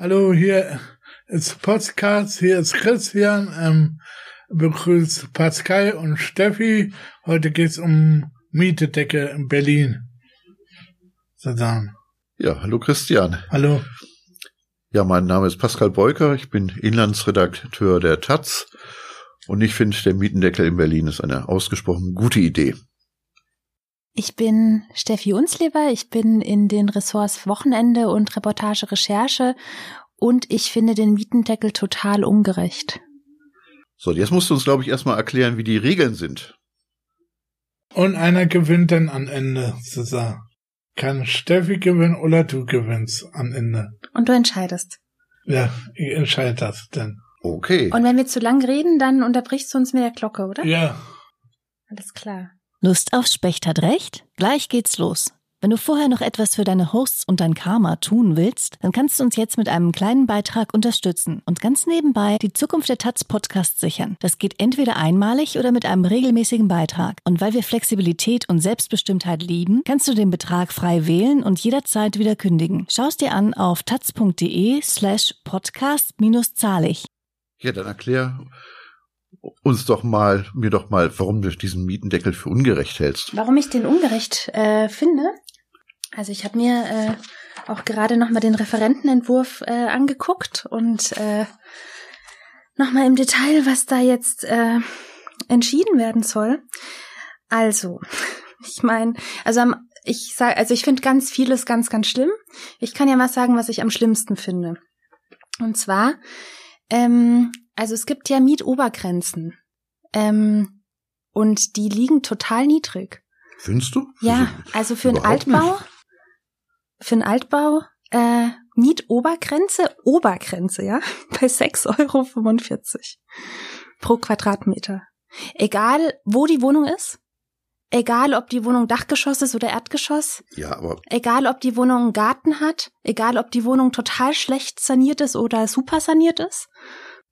Hallo, hier ist Podcast, hier ist Christian, ähm, begrüßt Pascal und Steffi. Heute geht's um Mietedecke in Berlin. Zusammen. Ja, hallo Christian. Hallo. Ja, mein Name ist Pascal Beuker, ich bin Inlandsredakteur der Taz und ich finde, der Mietendeckel in Berlin ist eine ausgesprochen gute Idee. Ich bin Steffi Unsleber, ich bin in den Ressorts Wochenende und Reportage Recherche und ich finde den Mietendeckel total ungerecht. So, jetzt musst du uns, glaube ich, erstmal erklären, wie die Regeln sind. Und einer gewinnt dann am Ende, Cesar. Kann Steffi gewinnen oder du gewinnst am Ende. Und du entscheidest. Ja, ich entscheide das denn. Okay. Und wenn wir zu lang reden, dann unterbrichst du uns mit der Glocke, oder? Ja. Alles klar. Lust auf Specht hat recht? Gleich geht's los. Wenn du vorher noch etwas für deine Hosts und dein Karma tun willst, dann kannst du uns jetzt mit einem kleinen Beitrag unterstützen und ganz nebenbei die Zukunft der Taz Podcast sichern. Das geht entweder einmalig oder mit einem regelmäßigen Beitrag. Und weil wir Flexibilität und Selbstbestimmtheit lieben, kannst du den Betrag frei wählen und jederzeit wieder kündigen. Schau es dir an auf taz.de slash podcast-zahlig. Ja, dann erklär uns doch mal, mir doch mal, warum du diesen Mietendeckel für ungerecht hältst. Warum ich den ungerecht äh, finde? Also ich habe mir äh, auch gerade nochmal den Referentenentwurf äh, angeguckt und äh, nochmal im Detail, was da jetzt äh, entschieden werden soll. Also, ich meine, also am, ich sag, also ich finde ganz vieles ganz, ganz schlimm. Ich kann ja mal sagen, was ich am schlimmsten finde. Und zwar, ähm, also es gibt ja Mietobergrenzen. Ähm, und die liegen total niedrig. Findest du? Ja, also für einen Altbau, nicht. für einen Altbau, äh, Mietobergrenze, Obergrenze, ja, bei 6,45 Euro pro Quadratmeter. Egal, wo die Wohnung ist, egal, ob die Wohnung Dachgeschoss ist oder Erdgeschoss, Ja, aber egal, ob die Wohnung einen Garten hat, egal, ob die Wohnung total schlecht saniert ist oder super saniert ist.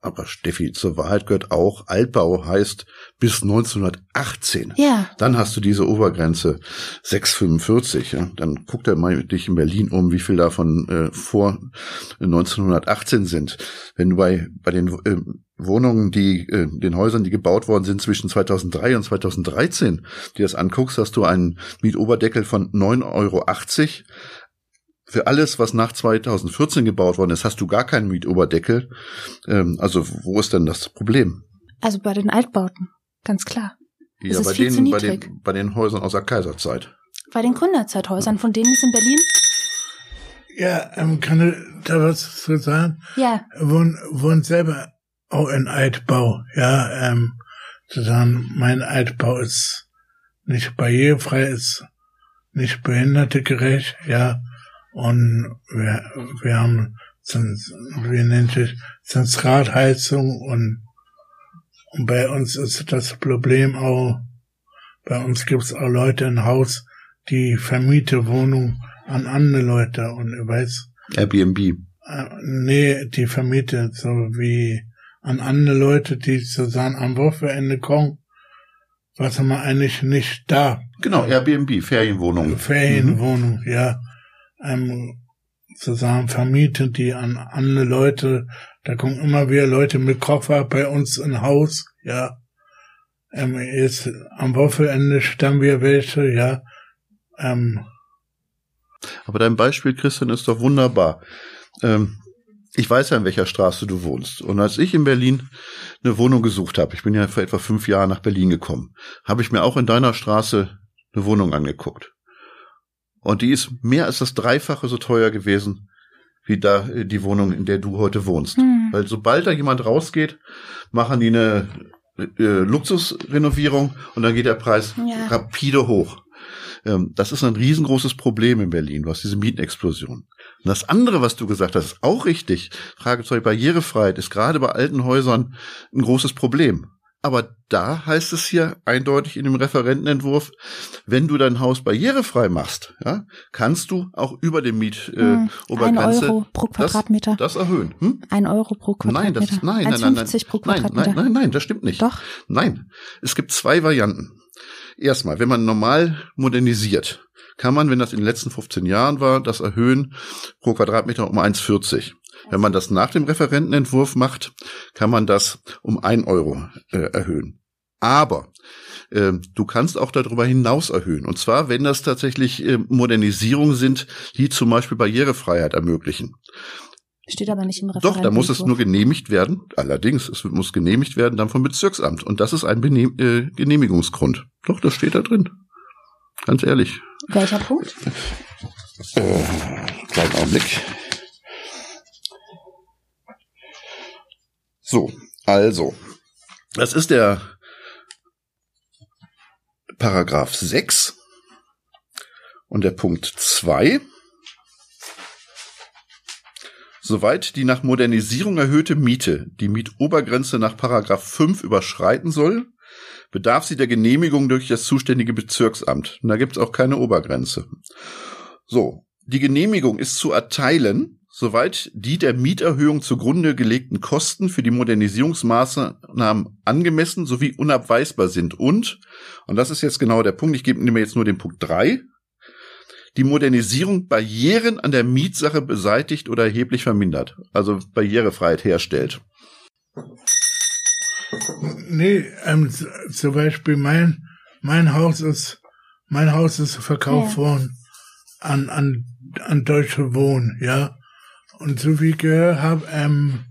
Aber Steffi, zur Wahrheit gehört auch, Altbau heißt bis 1918. Ja, Dann hast du diese Obergrenze 6,45. Ja? Dann guck dir mal dich in Berlin um, wie viel davon äh, vor 1918 sind. Wenn du bei, bei den äh, Wohnungen, die, äh, den Häusern, die gebaut worden sind zwischen 2003 und 2013, die das anguckst, hast du einen Mietoberdeckel von 9,80 Euro. Für alles, was nach 2014 gebaut worden ist, hast du gar keinen Mietoberdeckel. Ähm, also wo ist denn das Problem? also bei den Altbauten, ganz klar. Ja, ist bei viel zu den, bei niedrig. den, bei den Häusern aus der Kaiserzeit. Bei den Gründerzeithäusern, von denen es in Berlin, Ja, ähm, kann ich da was zu sagen? ja, wohnen, wohnen selber auch in Altbau, ja, ähm, zusammen, mein Altbau ist nicht barrierefrei, ist nicht behindertegerecht, ja, und wir, wir haben, wie nennt sich, Zentralheizung und, und bei uns ist das Problem auch, bei uns gibt's auch Leute im Haus, die vermiete Wohnung an andere Leute und ich weiß, Airbnb. äh, nee, die vermietet so wie an andere Leute, die zusammen am Wochenende kommen, was haben wir eigentlich nicht da. Genau, Airbnb, Ferienwohnungen. Ferienwohnung, ja. Ähm, zusammen vermietet die an andere Leute. Da kommen immer wieder Leute mit Koffer bei uns im Haus, ja. Ähm, jetzt am Wochenende stammen wir welche, ja. Ähm, Aber dein Beispiel, Christian, ist doch wunderbar. Ähm, ich weiß ja, in welcher Straße du wohnst. Und als ich in Berlin eine Wohnung gesucht habe, ich bin ja vor etwa fünf Jahren nach Berlin gekommen, habe ich mir auch in deiner Straße eine Wohnung angeguckt. Und die ist mehr als das Dreifache so teuer gewesen, wie da äh, die Wohnung, in der du heute wohnst. Hm. Weil sobald da jemand rausgeht, machen die eine äh, Luxusrenovierung und dann geht der Preis Ja. rapide hoch. Ähm, das ist ein riesengroßes Problem in Berlin, hast diese Mietenexplosion. Und das andere, was du gesagt hast, ist auch richtig. Fragezeichen Barrierefreiheit ist gerade bei alten Häusern ein großes Problem. Aber da heißt es hier eindeutig in dem Referentenentwurf, wenn du dein Haus barrierefrei machst, ja, kannst du auch über dem Miet äh, Hm, Euro pro Quadratmeter. Das, das erhöhen. Hm? ein Euro pro Nein, Quadratmeter. das ist, nein, nein, nein, nein, 1,50 pro nein, Quadratmeter. nein, nein, nein, das stimmt nicht. Doch. Nein, es gibt zwei Varianten. Erstmal, wenn man normal modernisiert, kann man, wenn das in den letzten 15 Jahren war, das erhöhen pro Quadratmeter um 1,40. Wenn man das nach dem Referentenentwurf macht, kann man das um ein Euro äh, erhöhen. Aber äh, du kannst auch darüber hinaus erhöhen. Und zwar, wenn das tatsächlich äh, Modernisierungen sind, die zum Beispiel Barrierefreiheit ermöglichen. Steht aber nicht im Referentenentwurf. Doch, da muss es nur genehmigt werden. Allerdings, es muss genehmigt werden dann vom Bezirksamt. Und das ist ein Benehm äh, Genehmigungsgrund. Doch, das steht da drin. Ganz ehrlich. Welcher Punkt? Äh, kleinen Augenblick. So, also. Das ist der Paragraph 6 und der Punkt 2. Soweit die nach Modernisierung erhöhte Miete die Mietobergrenze nach Paragraph 5 überschreiten soll, bedarf sie der Genehmigung durch das zuständige Bezirksamt. Und da gibt es auch keine Obergrenze. So, die Genehmigung ist zu erteilen, soweit die der Mieterhöhung zugrunde gelegten Kosten für die Modernisierungsmaßnahmen angemessen sowie unabweisbar sind und, und das ist jetzt genau der Punkt, ich gebe mir jetzt nur den Punkt drei die Modernisierung Barrieren an der Mietsache beseitigt oder erheblich vermindert, also Barrierefreiheit herstellt. Nee, ähm, zum Beispiel mein, mein Haus ist, mein Haus ist verkauft Ja. worden an, an, an Deutsche Wohnen, ja. Und so wie ich gehört habe, ähm,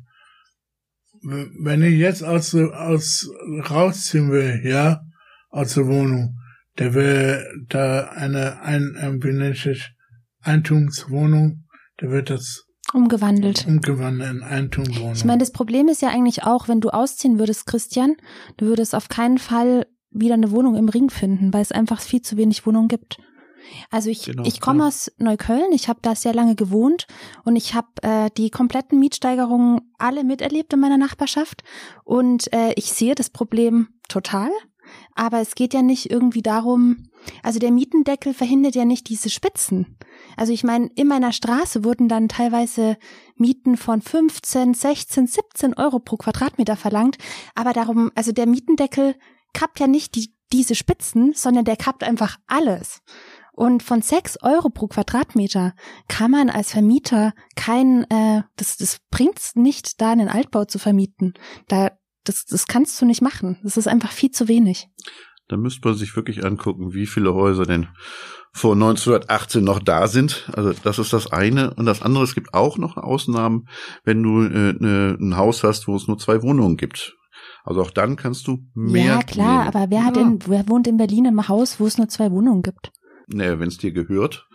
wenn ich jetzt aus, aus, rausziehen will, ja, aus der Wohnung, der will da eine, ein, ähm, wie nennt sich, Eigentumswohnung, der wird das Umgewandelt. umgewandelt in Eigentumswohnung. Ich meine, das Problem ist ja eigentlich auch, wenn du ausziehen würdest, Christian, du würdest auf keinen Fall wieder eine Wohnung im Ring finden, weil es einfach viel zu wenig Wohnungen gibt. Also ich, Genau, ich komme ja. aus Neukölln, ich habe da sehr lange gewohnt und ich habe äh, die kompletten Mietsteigerungen alle miterlebt in meiner Nachbarschaft und äh, ich sehe das Problem total. Aber es geht ja nicht irgendwie darum, also der Mietendeckel verhindert ja nicht diese Spitzen. Also ich meine, in meiner Straße wurden dann teilweise Mieten von 15, 16, 17 Euro pro Quadratmeter verlangt. Aber darum, also der Mietendeckel kappt ja nicht die, diese Spitzen, sondern der kappt einfach alles. Und von 6 Euro pro Quadratmeter kann man als Vermieter kein, äh, das, das bringt's nicht, da einen Altbau zu vermieten. Da, das, das kannst du nicht machen. Das ist einfach viel zu wenig. Da müsste man sich wirklich angucken, wie viele Häuser denn vor 1918 noch da sind. Also das ist das eine. Und das andere, es gibt auch noch Ausnahmen, wenn du äh, ne, ein Haus hast, wo es nur zwei Wohnungen gibt. Also auch dann kannst du mehr. ja, klar, nehmen. aber wer hat Ja. denn, wer wohnt in Berlin im Haus, wo es nur zwei Wohnungen gibt? Naja, wenn es dir gehört.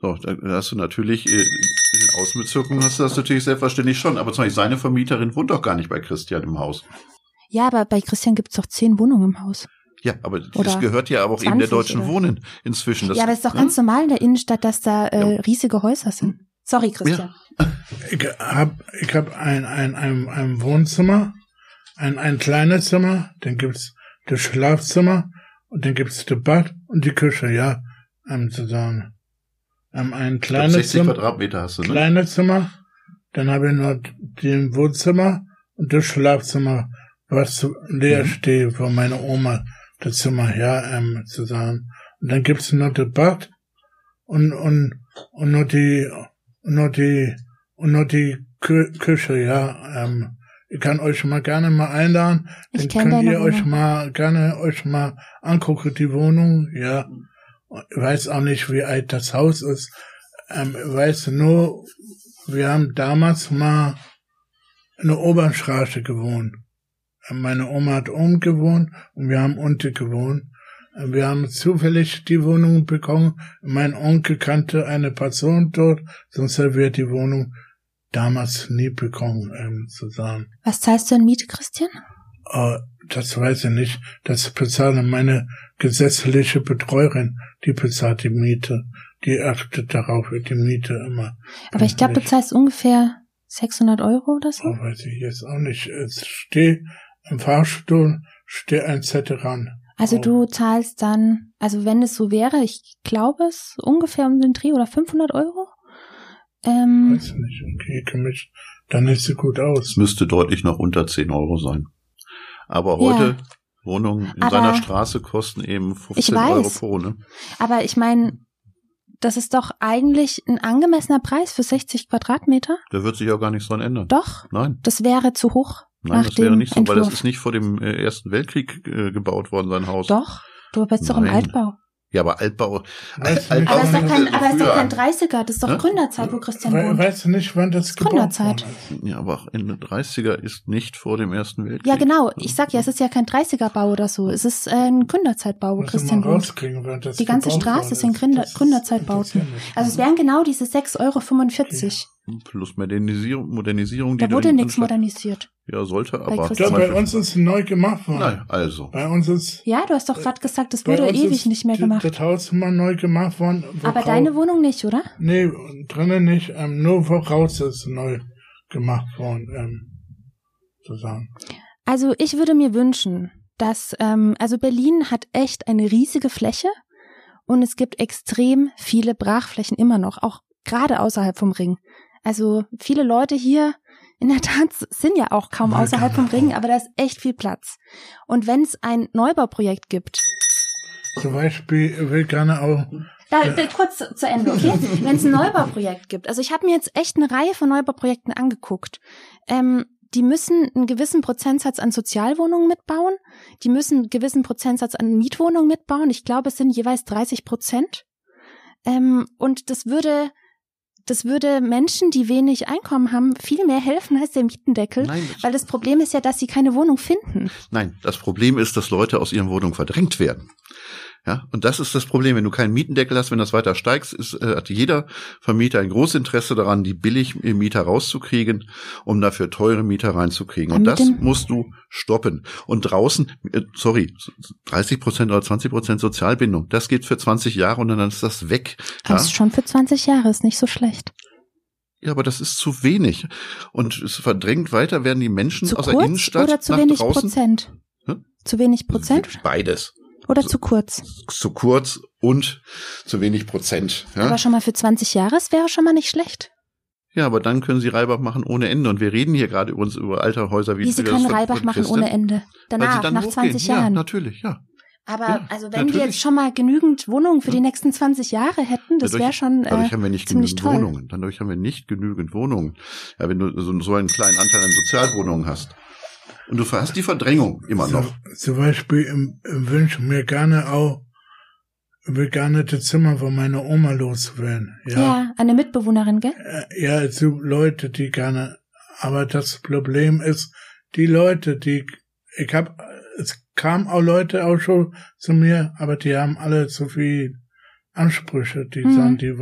So, dann hast du natürlich, äh, in den Außenbezirken hast du das natürlich selbstverständlich schon. Aber zum Beispiel seine Vermieterin wohnt doch gar nicht bei Christian im Haus. Ja, aber bei Christian gibt's doch zehn Wohnungen im Haus. Ja, aber das Oder gehört ja aber auch eben der 20 Deutschen oder- Wohnen inzwischen. Das, ja, aber es ist doch ne? ganz normal in der Innenstadt, dass da äh, Ja. riesige Häuser sind. Sorry, Christian. Ich hab, ich hab ein, ein, ein, ein Wohnzimmer, ein, ein kleines Zimmer, dann gibt's das Schlafzimmer und dann gibt's das Bad und die Küche, ja, ähm, zusammen. Ähm, ein kleines 60 Zimmer, Quadratmeter hast du, ne? kleines Zimmer, dann habe ich noch den Wohnzimmer und das Schlafzimmer, was zu- leer Mhm. steht von meiner Oma, das Zimmer, ja, ähm, zusammen. Und dann gibt's noch das Bad und, und, und nur die, und nur die, und nur die Kü Küche, ja, ähm, ich kann euch mal gerne mal einladen, Ich dann könnt ihr euch mal gerne euch mal angucken, die Wohnung, ja. Ich weiß auch nicht, wie alt das Haus ist. Ähm, weiß nur, wir haben damals mal in der Obernstraße gewohnt. Ähm, Meine Oma hat oben gewohnt und wir haben unten gewohnt. Ähm, Wir haben zufällig die Wohnung bekommen. Mein Onkel kannte eine Person dort, sonst hätten wir die Wohnung damals nie bekommen, ähm, zusammen. Was zahlst du in Miete, Christian? Äh, das weiß ich nicht. Das bezahlt meine gesetzliche Betreuerin. Die bezahlt die Miete. Die achtet darauf, die Miete immer. Aber ich glaube, du zahlst ungefähr 600 Euro oder so. Oh, weiß ich jetzt auch nicht. Es steht im Fahrstuhl, steht ein Zettel ran. Also Oh. du zahlst dann, also wenn es so wäre, ich glaube es ungefähr um den Dreh oder 500 Euro. Ähm, Weiß ich nicht. Okay, mich dann nicht so gut Es aus. müsste deutlich noch unter 10 Euro sein. Aber heute Wohnungen in Aber seiner Straße kosten eben 15 Ich weiß. Euro pro, ne? aber ich meine, das ist doch eigentlich ein angemessener Preis für 60 Quadratmeter. Da wird sich auch gar nichts dran ändern. Doch, Nein. das wäre zu hoch. Nein, das wäre nicht so, weil das Entwurf. ist nicht vor dem äh, Ersten Weltkrieg äh, gebaut worden, sein Haus. Doch, du bist doch im Nein. Altbau. Ja, aber Altbau. Weißt du Alt- nicht, Aber es ist doch kein, das- aber es ist doch kein früher. 30er, das ist doch Hä? Gründerzeit, wo Christian We wohnt. weißt du nicht, wann das gebaut Gründerzeit. Ja, aber auch in den 30er ist nicht vor dem Ersten Weltkrieg. Ja, genau. Ich sag ja, es ist ja kein 30er-Bau oder so. Es ist äh, ein Gründerzeitbau, wo Christian wohnt. das Die ganze Straße ist. Gründer- Das Gründerzeitbauten. interessiert mich. Also es wären genau diese 6,45 Euro. Plus Modernisierung, Modernisierung die Da wurde nichts modernisiert. Ja, sollte, Bei aber. Ja, bei uns ist neu gemacht worden. Nein, also. Bei uns ist Ja, du hast doch gerade gesagt, es bei wurde ewig ist nicht mehr gemacht. Das Haus immer neu gemacht worden. Aber deine Wohnung nicht, oder? Nee, drinnen nicht. Ähm, nur voraus ist neu gemacht worden. Ähm, sozusagen. Also ich würde mir wünschen, dass, ähm, also Berlin hat echt eine riesige Fläche und es gibt extrem viele Brachflächen immer noch, auch gerade außerhalb vom Ring. Also viele Leute hier in der Tat sind ja auch kaum außerhalb vom. Ring, aber da ist echt viel Platz. Und wenn es ein Neubauprojekt gibt, Zum Beispiel will gerne auch da, da, kurz zu, zu Ende, okay? Wenn es ein Neubauprojekt gibt, also ich habe mir jetzt echt eine Reihe von Neubauprojekten angeguckt. Ähm, die müssen einen gewissen Prozentsatz an Sozialwohnungen mitbauen, die müssen einen gewissen Prozentsatz an Mietwohnungen mitbauen. Ich glaube, es sind jeweils 30 Prozent. Ähm, und das würde, das würde Menschen, die wenig Einkommen haben, viel mehr helfen als der Mietendeckel. Nein, Weil das Problem ist ja, dass sie keine Wohnung finden. Nein, das Problem ist, dass Leute aus ihren Wohnungen verdrängt werden. Ja, und das ist das Problem. Wenn du keinen Mietendeckel hast, wenn das weiter steigt, ist, äh, hat jeder Vermieter ein großes Interesse daran, die billig Mieter rauszukriegen, um dafür teure Mieter reinzukriegen. Und das musst du stoppen. Und draußen, äh, sorry, 30 Prozent oder 20 Prozent Sozialbindung, das geht für 20 Jahre und dann ist das weg. Ja? Das ist schon für 20 Jahre, ist nicht so schlecht. ja, aber das ist zu wenig. Und es verdrängt weiter, werden die Menschen Zu aus der kurz Innenstadt oder zu nach wenig draußen. Prozent? Hm? Zu wenig Prozent Beides. Oder zu kurz? zu kurz und zu wenig Prozent. Ja, Aber schon mal für 20 Jahre, es wäre schon mal nicht schlecht. ja aber dann können sie Reibach machen ohne Ende. Und wir reden hier gerade übrigens über alte Häuser wie Wie sie das können Reibach machen Christen, ohne Ende. Danach, dann nach hochgehen. 20 Ja, Jahren. natürlich, ja. Aber Ja, also wenn wir natürlich. jetzt schon mal genügend Wohnungen für die Ja. nächsten 20 Jahre hätten, das Dadurch- wäre schon Dadurch äh, haben wir nicht genügend toll. Wohnungen. Dadurch haben wir nicht genügend Wohnungen. Ja, wenn du so, so einen kleinen Anteil an Sozialwohnungen hast. Und du hast die Verdrängung immer noch. So, zum Beispiel im, im wünsche mir gerne auch, das Zimmer von meiner Oma loswerden. ja. Ja. eine Mitbewohnerin, gell? Äh, Ja, so Leute, die gerne, aber das Problem ist, die Leute, die, ich hab, es kamen auch Leute auch schon zu mir, aber die haben alle zu viel Ansprüche, die Mhm. sagen, die,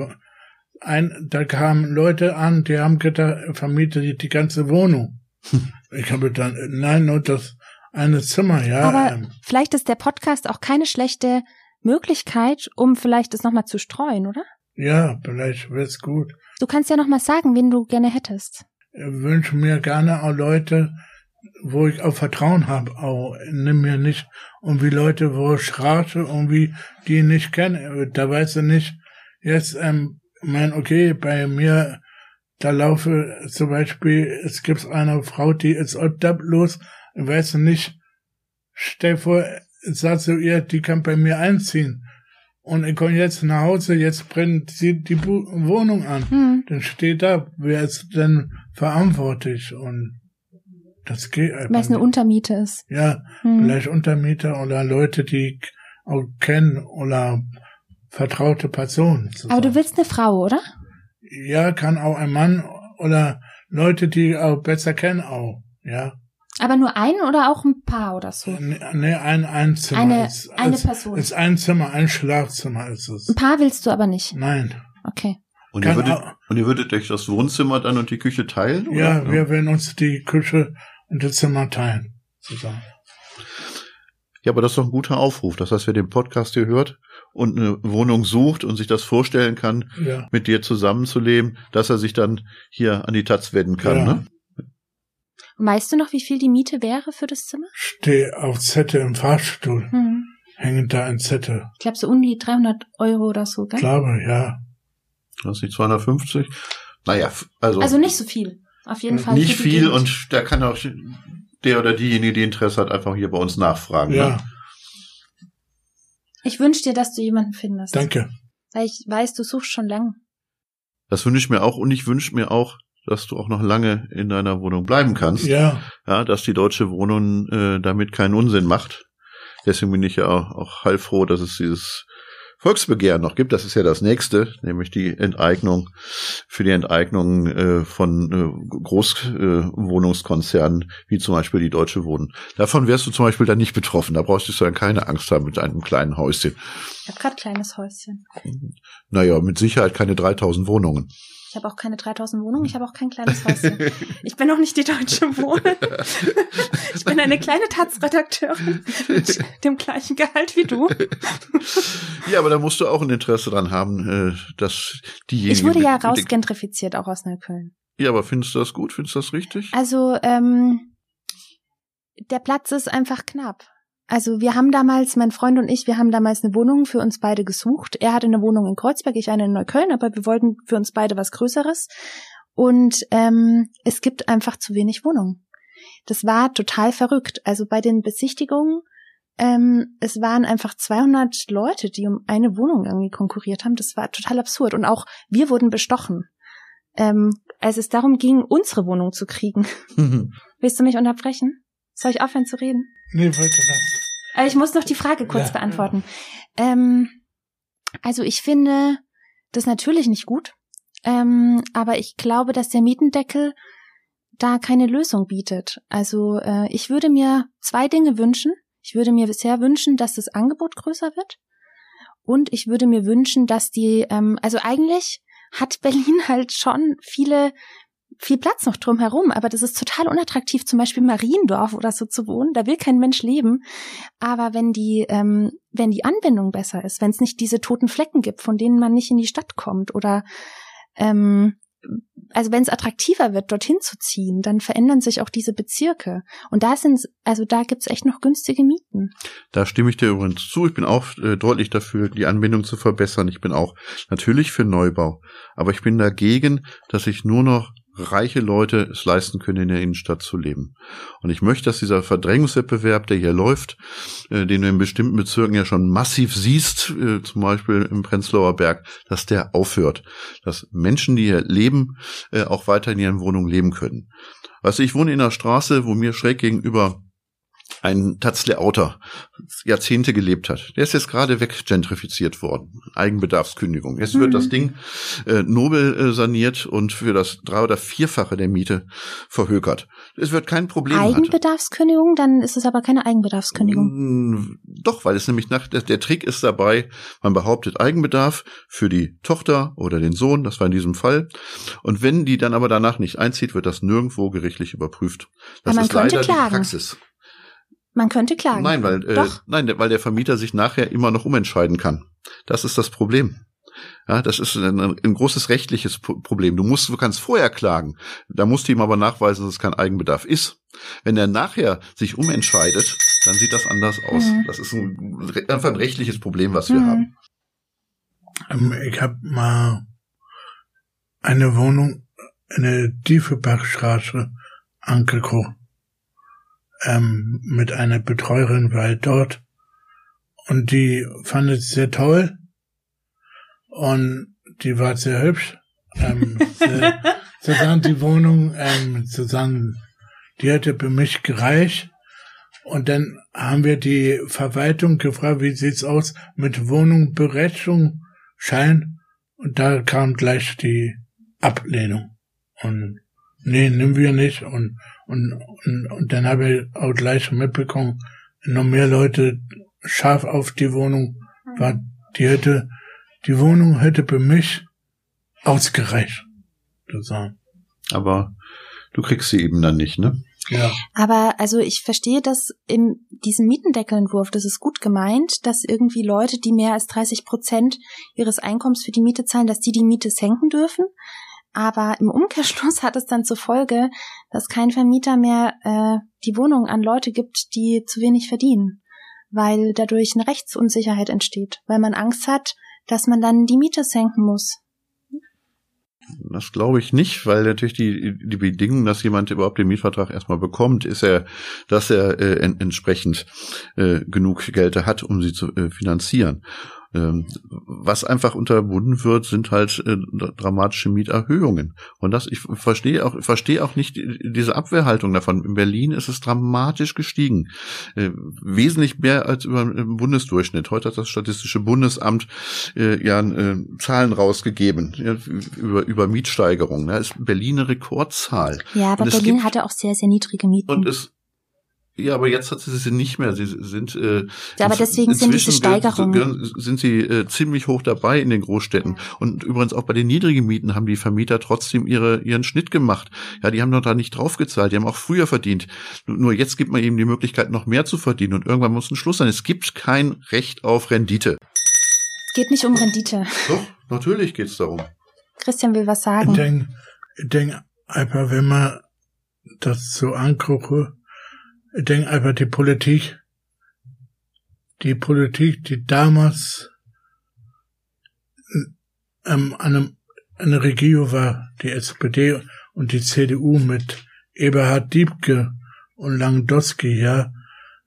ein, da kamen Leute an, die haben gedacht, vermietet die, die ganze Wohnung. ich habe dann, nein, nur das eine Zimmer, ja. Aber ähm, vielleicht ist der Podcast auch keine schlechte Möglichkeit, um vielleicht das nochmal zu streuen, oder? ja, vielleicht wird's gut. Du kannst ja nochmal sagen, wen du gerne hättest. Ich wünsche mir gerne auch Leute, wo ich auch Vertrauen habe, auch nimm mir nicht irgendwie Leute, wo ich rate, irgendwie die ich nicht kenne. Da weißt du nicht, jetzt, ähm, mein, okay, bei mir, da laufe zum Beispiel, es gibt eine Frau, die ist obdachlos, weißt du nicht, stell vor, sag zu ihr, die kann bei mir einziehen. Und ich komme jetzt nach Hause, jetzt brennt sie die Wohnung an Hm. dann steht da, wer ist denn verantwortlich und das geht einfach Weil es eine. Untermiete ist. Ja, Hm. vielleicht Untermieter oder Leute, die ich auch kennen oder vertraute Personen. Aber du willst eine Frau, oder? Ja, kann auch ein Mann oder Leute, die auch besser kennen auch, ja. Aber nur einen oder auch ein Paar oder so? Ne, ne, ein, ein Zimmer. Eine, ist, eine ist, Person. ist ein Zimmer, ein Schlafzimmer ist es. Ein Paar willst du aber nicht. Nein. Okay. Und ihr, würdet, auch- und ihr würdet euch das Wohnzimmer dann und die Küche teilen? Oder? Ja, wir werden uns die Küche und das Zimmer teilen. Zusammen. Ja, aber das ist doch ein guter Aufruf. Das heißt, wer den Podcast hier hört und eine Wohnung sucht und sich das vorstellen kann, Ja. mit dir zusammenzuleben, dass er sich dann hier an die Taz wenden kann. Ja. Ne? Und weißt du noch, wie viel die Miete wäre für das Zimmer? Stehe auf Zettel im Fahrstuhl. Hm. Hängen da ein Zettel. Ich glaube so um die 300 Euro oder so, gell? Glaube, ja. Ist nicht 250. Naja, also, Also nicht so viel. Auf jeden Fall. nicht viel Gegend. und da kann auch der oder diejenige, die Interesse hat, einfach hier bei uns nachfragen. Ja, Ne? Ich wünsche dir, dass du jemanden findest. danke. Weil ich weiß, du suchst schon lang. Das wünsche ich mir auch und ich wünsche mir auch, dass du auch noch lange in deiner Wohnung bleiben kannst. Ja. Ja, dass die Deutsche Wohnung äh, damit keinen Unsinn macht. Deswegen bin ich ja auch, auch heilfroh, dass es dieses Volksbegehren noch gibt. Das ist ja das nächste, nämlich die Enteignung für die Enteignung äh, von äh, Großwohnungskonzernen, äh, wie zum Beispiel die Deutsche Wohnen. Davon wärst du zum Beispiel dann nicht betroffen. Da brauchst du dann keine Angst haben mit einem kleinen Häuschen. Ich habe gerade kleines Häuschen. Naja, mit Sicherheit keine 3000 Wohnungen. Ich habe auch keine 3000 Wohnungen, ich habe auch kein kleines Häuschen. Ich bin auch nicht die deutsche Wohnen. Ich bin eine kleine Taz-Redakteurin mit dem gleichen Gehalt wie du. Ja, aber da musst du auch ein Interesse dran haben, äh, dass diejenigen... Ich wurde ja rausgentrifiziert, auch aus Neukölln. Ja, aber findest du das gut? Findest du das richtig? Also, ähm, der Platz ist einfach knapp. Also wir haben damals, mein Freund und ich, wir haben damals eine Wohnung für uns beide gesucht. Er hatte eine Wohnung in Kreuzberg, ich eine in Neukölln, aber wir wollten für uns beide was Größeres. Und ähm, es gibt einfach zu wenig Wohnungen. Das war total verrückt. Also bei den Besichtigungen, ähm, es waren einfach 200 Leute, die um eine Wohnung irgendwie konkurriert haben. Das war total absurd. Und auch wir wurden bestochen. Ähm, als es darum ging, unsere Wohnung zu kriegen. Willst du mich unterbrechen? Soll ich aufhören zu reden? Nee, weiter was. Äh, Ich muss noch die Frage kurz Ja, beantworten. Ähm, also ich finde das natürlich nicht gut, ähm, aber ich glaube, dass der Mietendeckel da keine Lösung bietet. Also äh, ich würde mir zwei Dinge wünschen. Ich würde mir sehr wünschen, dass das Angebot größer wird. Und ich würde mir wünschen, dass die, ähm, also eigentlich hat Berlin halt schon viele viel Platz noch drumherum, aber das ist total unattraktiv, zum Beispiel Mariendorf oder so zu wohnen. Da will kein Mensch leben. Aber wenn die, ähm, wenn die Anbindung besser ist, wenn es nicht diese toten Flecken gibt, von denen man nicht in die Stadt kommt oder ähm, also wenn es attraktiver wird, dorthin zu ziehen, dann verändern sich auch diese Bezirke. Und da sind, also da gibt's echt noch günstige Mieten. Da stimme ich dir übrigens zu. Ich bin auch äh, deutlich dafür, die Anbindung zu verbessern. Ich bin auch natürlich für Neubau. Aber ich bin dagegen, dass sich nur noch reiche Leute es leisten können, in der Innenstadt zu leben. Und ich möchte, dass dieser Verdrängungswettbewerb, der hier läuft, äh, den du in bestimmten Bezirken ja schon massiv siehst, äh, zum Beispiel im Prenzlauer Berg, dass der aufhört. Dass Menschen, die hier leben, äh, auch weiter in ihren Wohnungen leben können. Du, ich wohne in einer Straße, wo mir schräg gegenüber ein Tatzle Auter Jahrzehnte gelebt hat. Der ist jetzt gerade weggentrifiziert worden. Eigenbedarfskündigung. Jetzt wird Mhm. das Ding äh, nobel äh, saniert und für das drei- oder vierfache der Miete verhökert. Es wird kein Problem. Eigenbedarfskündigung, dann ist es aber keine Eigenbedarfskündigung. Mm, Doch, weil es nämlich nach, der, der Trick ist dabei, man behauptet Eigenbedarf für die Tochter oder den Sohn, das war in diesem Fall. Und wenn die dann aber danach nicht einzieht, wird das nirgendwo gerichtlich überprüft. Das ist könnte leider klagen. die Praxis. Man könnte klagen. Nein, weil, äh, Doch. nein, der- weil der Vermieter sich nachher immer noch umentscheiden kann. Das ist das Problem. Ja, das ist ein, ein großes rechtliches Pro- Problem. Du musst, du kannst vorher klagen. Da musst du ihm aber nachweisen, dass es kein Eigenbedarf ist. Wenn er nachher sich umentscheidet, dann sieht das anders aus. Mhm. Das ist ein, einfach ein rechtliches Problem, was wir Mhm. haben. Ähm, Ich habe mal eine Wohnung in der Diefenbachstraße angeguckt. Ähm, mit einer Betreuerin war ich dort. Und die fand es sehr toll. Und die war sehr hübsch. Ähm, sehr, sozusagen die Wohnung, ähm, sozusagen, die hätte für mich gereicht. Und dann haben wir die Verwaltung gefragt, wie sieht's aus mit Wohnungsberechtigung, Schein? Und da kam gleich die Ablehnung. Und nee, nehmen wir nicht. Und, und, und, und dann habe ich auch gleich mitbekommen, noch mehr Leute scharf auf die Wohnung war, die hätte, die Wohnung hätte für mich ausgereicht. sozusagen. Aber du kriegst sie eben dann nicht, ne? Ja. Aber also ich verstehe das in diesem Mietendeckelentwurf, das ist gut gemeint, dass irgendwie Leute, die mehr als 30 Prozent ihres Einkommens für die Miete zahlen, dass die die Miete senken dürfen. Aber im Umkehrschluss hat es dann zur Folge, dass kein Vermieter mehr äh, die Wohnung an Leute gibt, die zu wenig verdienen, weil dadurch eine Rechtsunsicherheit entsteht, weil man Angst hat, dass man dann die Miete senken muss. Das glaube ich nicht, weil natürlich die, die Bedingung, dass jemand überhaupt den Mietvertrag erstmal bekommt, ist ja, dass er äh, en, entsprechend äh, genug Geld hat, um sie zu äh, finanzieren. Ähm, was einfach unterbunden wird, sind halt äh, dramatische Mieterhöhungen. Und das, ich verstehe auch, verstehe auch nicht diese Abwehrhaltung davon. In Berlin ist es dramatisch gestiegen. Äh, wesentlich mehr als über den Bundesdurchschnitt. Heute hat das Statistische Bundesamt äh, ja äh, Zahlen rausgegeben ja, über, über Mietsteigerungen. Da ist Berlin eine Rekordzahl. Ja, aber Berlin gibt, hatte auch sehr, sehr niedrige Mieten. Und es ja, aber jetzt hat sie sie nicht mehr. Sie sind äh, ja, aber deswegen sind diese Steigerungen sind sie äh, ziemlich hoch dabei in den Großstädten und übrigens auch bei den niedrigen Mieten haben die Vermieter trotzdem ihre ihren Schnitt gemacht. Ja, die haben noch da nicht draufgezahlt. Die haben auch früher verdient. Nur jetzt gibt man eben die Möglichkeit noch mehr zu verdienen und irgendwann muss ein Schluss sein. Es gibt kein Recht auf Rendite. Es geht nicht um Rendite. Doch, natürlich geht's darum. Christian will was sagen. Ich denke, ich denk einfach, wenn man das so angucke, ich denke einfach die Politik, die Politik, die damals ähm, eine, eine Regierung war, die SPD und die CDU mit Eberhard Diebke und Langdowski, ja,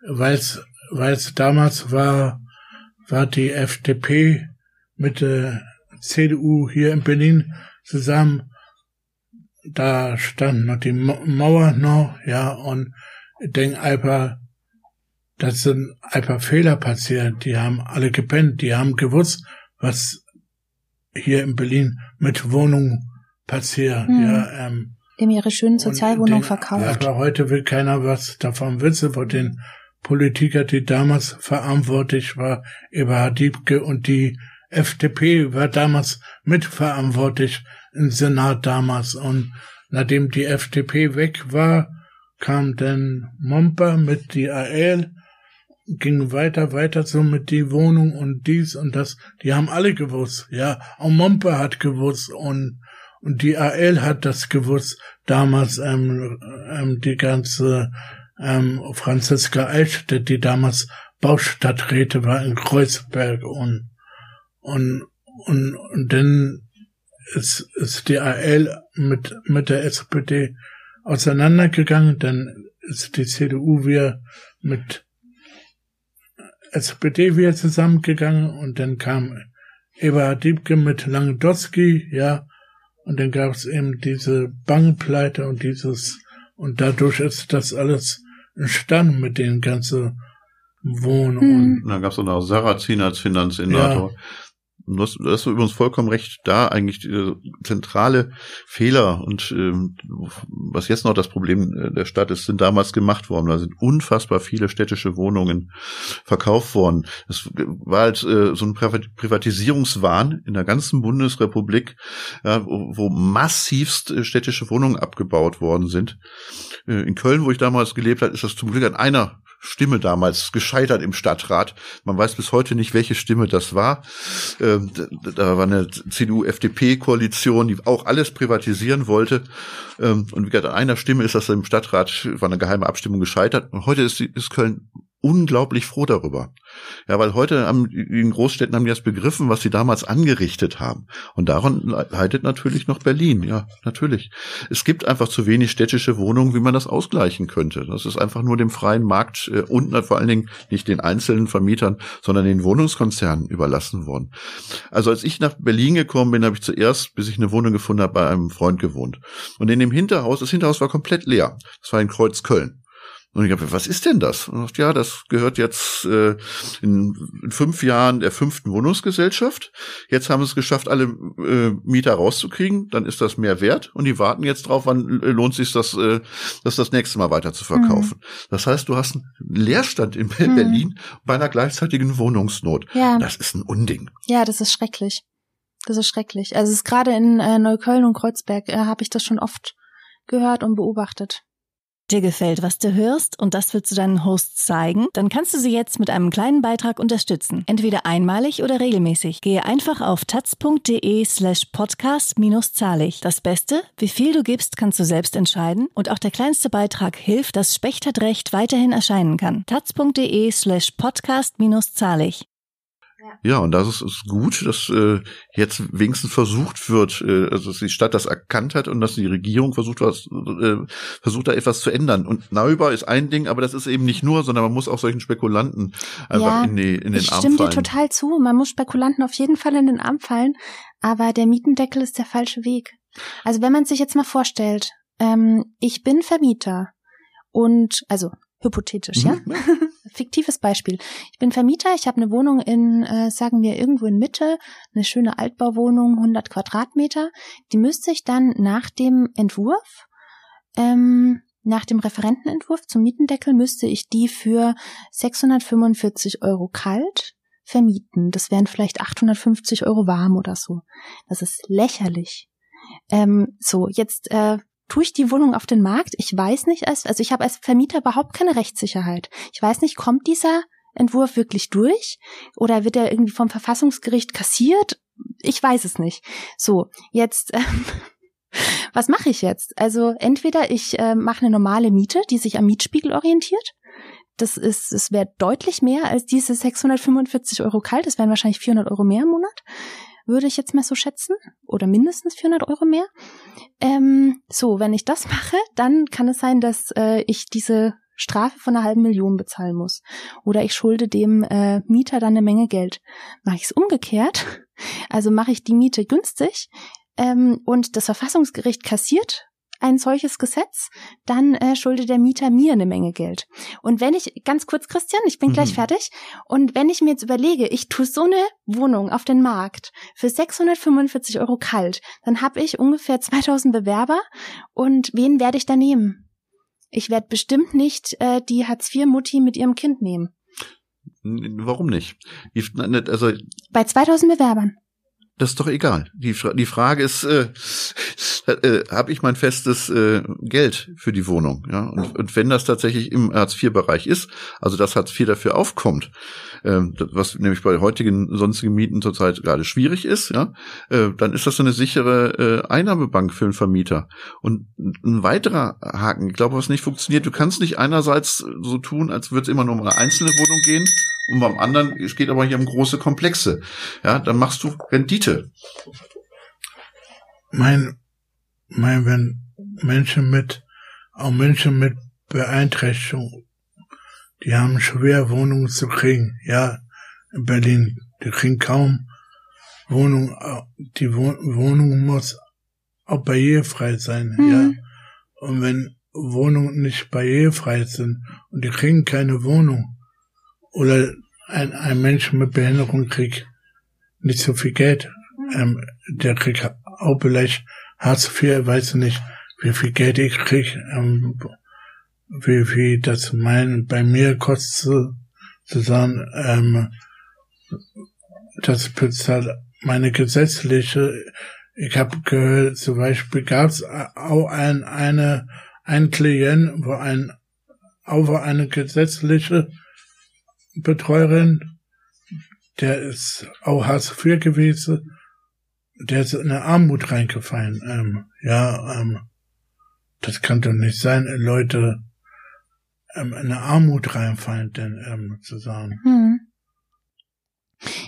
weil es damals war, war die FDP mit der CDU hier in Berlin zusammen, da stand noch die Mauer noch, ja, und denke einfach, das sind einfach Fehler passiert. Die haben alle gepennt, die haben gewusst, was hier in Berlin mit Wohnungen passiert. Mhm. Ja, ähm, die haben ihre schönen Sozialwohnungen verkauft. Aber heute will keiner was davon wissen, von den Politiker, die damals verantwortlich war, Eberhard Diebke und die FDP war damals mitverantwortlich im Senat damals. Und nachdem die FDP weg war, kam dann Momper mit die AL, ging weiter, weiter so mit die Wohnung und dies und das. Die haben alle gewusst, ja. Auch Momper hat gewusst und, und die AL hat das gewusst. Damals ähm, ähm, die ganze ähm, Franziska Eichstätt, die damals Baustadträte war in Kreuzberg und, und, und, und dann ist, ist die AL mit, mit der SPD auseinandergegangen, dann ist die CDU wieder mit SPD wieder zusammengegangen und dann kam Eberhard Diebke mit Langdowski, ja, und dann gab es eben diese Bankpleite und dieses, und dadurch ist das alles entstanden mit den ganzen Wohnungen. Hm. Dann gab es auch noch Sarrazin als Finanzinnator. Ja. Du hast, du hast übrigens vollkommen recht, da eigentlich die zentrale Fehler und ähm, was jetzt noch das Problem äh, der Stadt ist, sind damals gemacht worden. Da sind unfassbar viele städtische Wohnungen verkauft worden. Es war halt äh, so ein Privatisierungswahn in der ganzen Bundesrepublik, ja, wo, wo massivst äh, städtische Wohnungen abgebaut worden sind. Äh, in Köln, wo ich damals gelebt habe, ist das zum Glück an einer Stimme damals gescheitert im Stadtrat. Man weiß bis heute nicht, welche Stimme das war. Ähm, da war eine CDU-FDP-Koalition, die auch alles privatisieren wollte. Ähm, und wie gesagt, an einer Stimme ist das im Stadtrat, war eine geheime Abstimmung gescheitert. Und heute ist, ist Köln unglaublich froh darüber. Ja, weil heute haben in Großstädten haben die das begriffen, was sie damals angerichtet haben. Und daran leidet natürlich noch Berlin. Ja, natürlich. Es gibt einfach zu wenig städtische Wohnungen, wie man das ausgleichen könnte. Das ist einfach nur dem freien Markt äh, und vor allen Dingen nicht den einzelnen Vermietern, sondern den Wohnungskonzernen überlassen worden. Also als ich nach Berlin gekommen bin, habe ich zuerst, bis ich eine Wohnung gefunden habe, bei einem Freund gewohnt. Und in dem Hinterhaus, das Hinterhaus war komplett leer. Das war in Kreuzköln. Und ich habe, was ist denn das? Und dachte, ja, das gehört jetzt äh, in, in, fünf Jahren der fünften Wohnungsgesellschaft. Jetzt haben sie es geschafft, alle äh, Mieter rauszukriegen. Dann ist das mehr wert und die warten jetzt drauf, wann äh, lohnt sich das, äh, das das nächste Mal weiter zu verkaufen. Mhm. Das heißt, du hast einen Leerstand in mhm. Berlin bei einer gleichzeitigen Wohnungsnot. Ja. Das ist ein Unding. Ja, das ist schrecklich. Das ist schrecklich. Also es ist gerade in äh, Neukölln und Kreuzberg äh, habe ich das schon oft gehört und beobachtet. Dir gefällt, was du hörst und das willst du deinen Hosts zeigen? Dann kannst du sie jetzt mit einem kleinen Beitrag unterstützen. Entweder einmalig oder regelmäßig. Gehe einfach auf taz.de slash podcast minus zahlig. Das Beste, wie viel du gibst, kannst du selbst entscheiden und auch der kleinste Beitrag hilft, dass Specht hat Recht weiterhin erscheinen kann. taz.de slash podcast minus zahlig. Ja, und das ist, ist gut, dass äh, jetzt wenigstens versucht wird, äh, also dass die Stadt das erkannt hat und dass die Regierung versucht, was, äh, versucht da etwas zu ändern. Und Neubau ist ein Ding, aber das ist eben nicht nur, sondern man muss auch solchen Spekulanten einfach Ja, in, die, in den ich Arm stimme dir fallen. total zu. Man muss Spekulanten auf jeden Fall in den Arm fallen, aber der Mietendeckel ist der falsche Weg. Also wenn man sich jetzt mal vorstellt, ähm, ich bin Vermieter und also hypothetisch, ja, Mhm, fiktives Beispiel. Ich bin Vermieter, ich habe eine Wohnung in, äh, sagen wir, irgendwo in Mitte, eine schöne Altbauwohnung, 100 Quadratmeter. Die müsste ich dann nach dem Entwurf, ähm, nach dem Referentenentwurf zum Mietendeckel, müsste ich die für 645 Euro kalt vermieten. Das wären vielleicht 850 Euro warm oder so. Das ist lächerlich. Ähm, so, jetzt äh, tue ich die Wohnung auf den Markt. Ich weiß nicht, als, also ich habe als Vermieter überhaupt keine Rechtssicherheit. Ich weiß nicht, kommt dieser Entwurf wirklich durch oder wird er irgendwie vom Verfassungsgericht kassiert? Ich weiß es nicht. So, jetzt, ähm, was mache ich jetzt? Also entweder ich äh, mache eine normale Miete, die sich am Mietspiegel orientiert. Das ist, es wäre deutlich mehr als diese 645 Euro kalt. Das wären wahrscheinlich 400 Euro mehr im Monat würde ich jetzt mal so schätzen, oder mindestens 400 Euro mehr. Ähm, so, wenn ich das mache, dann kann es sein, dass äh, ich diese Strafe von einer halben Million bezahlen muss. Oder ich schulde dem äh, Mieter dann eine Menge Geld. Mache ich es umgekehrt, also mache ich die Miete günstig ähm, und das Verfassungsgericht kassiert ein solches Gesetz, dann äh, schuldet der Mieter mir eine Menge Geld. Und wenn ich, ganz kurz, Christian, ich bin gleich Mhm. fertig, und wenn ich mir jetzt überlege, ich tue so eine Wohnung auf den Markt für 645 Euro kalt, dann habe ich ungefähr 2000 Bewerber und wen werde ich da nehmen? Ich werde bestimmt nicht äh, die Hartz-IV-Mutti mit ihrem Kind nehmen. Warum nicht? Also Bei 2000 Bewerbern. Das ist doch egal. Die, die Frage ist, äh, äh, habe ich mein festes äh, Geld für die Wohnung? Ja? Und, und wenn das tatsächlich im Hartz-IV-Bereich ist, also dass Hartz IV dafür aufkommt, das- was nämlich bei heutigen sonstigen Mieten zurzeit gerade schwierig ist, ja, äh, dann ist das so eine sichere äh, Einnahmebank für einen Vermieter. Und ein weiterer Haken, ich glaube, was nicht funktioniert, du kannst nicht einerseits so tun, als würde es immer nur um eine einzelne Wohnung gehen, und beim anderen, es geht aber hier um große Komplexe. Ja, dann machst du Rendite. mein, mein, wenn Menschen mit, auch Menschen mit Beeinträchtigung, die haben schwer Wohnungen zu kriegen, ja, in Berlin. Die kriegen kaum Wohnung, die Wo Wohnung muss auch barrierefrei sein, Mhm. ja. Und wenn Wohnungen nicht barrierefrei sind und die kriegen keine Wohnung oder ein, ein Mensch mit Behinderung kriegt nicht so viel Geld, ähm, der kriegt auch vielleicht Hartz IV, weiß nicht, wie viel Geld ich krieg, ähm, wie viel das mein, bei mir kostet, zu sagen, ähm, das bezahlt meine gesetzliche, ich habe gehört, zum Beispiel gab es auch ein, eine, ein Klient, wo ein, auch eine gesetzliche Betreuerin, der ist auch Hartz IV gewesen, der ist in eine Armut reingefallen. Ähm, ja, ähm, das kann doch nicht sein, Leute ähm, in eine Armut reinfallen, denn ähm, zu sagen. Hm.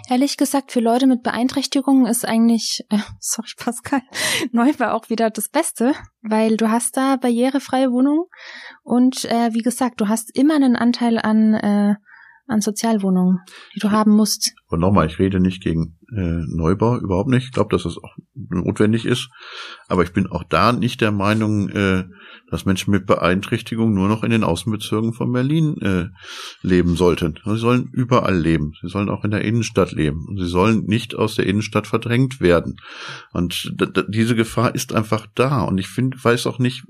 Ehrlich gesagt, für Leute mit Beeinträchtigungen ist eigentlich, äh, sorry Pascal, Neubau auch wieder das Beste, weil du hast da barrierefreie Wohnungen und äh, wie gesagt, du hast immer einen Anteil an, äh, an Sozialwohnungen, die du haben musst. Und nochmal, ich rede nicht gegen äh, Neubau, überhaupt nicht. Ich glaube, dass das auch notwendig ist. Aber ich bin auch da nicht der Meinung, äh, dass Menschen mit Beeinträchtigung nur noch in den Außenbezirken von Berlin äh, leben sollten. Sie sollen überall leben. Sie sollen auch in der Innenstadt leben. Und sie sollen nicht aus der Innenstadt verdrängt werden. Und diese Gefahr ist einfach da. Und ich finde, weiß auch nicht,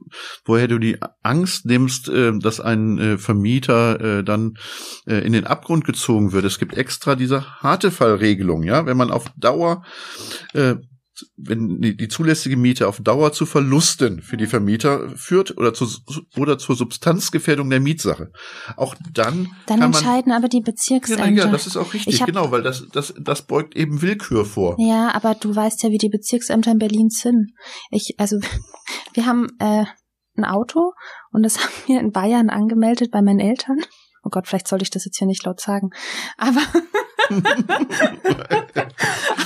woher du die Angst nimmst, äh, dass ein äh, Vermieter äh, dann äh, in den Abgrund gezogen wird. Es gibt extra diese Härtefallregelung, ja, wenn man auf Dauer äh, wenn die, die zulässige Miete auf Dauer zu Verlusten für die Vermieter führt oder, zu, oder zur Substanzgefährdung der Mietsache. Auch dann, Dann kann man entscheiden aber die ja, Bezirksämter. ja, das ist auch richtig, genau, weil das, das, das beugt eben Willkür vor. Ja, aber du weißt ja, wie die Bezirksämter in Berlin sind. Ich, also, wir haben äh, ein Auto und das haben wir in Bayern angemeldet bei meinen Eltern. Oh Gott, vielleicht sollte ich das jetzt hier nicht laut sagen. Aber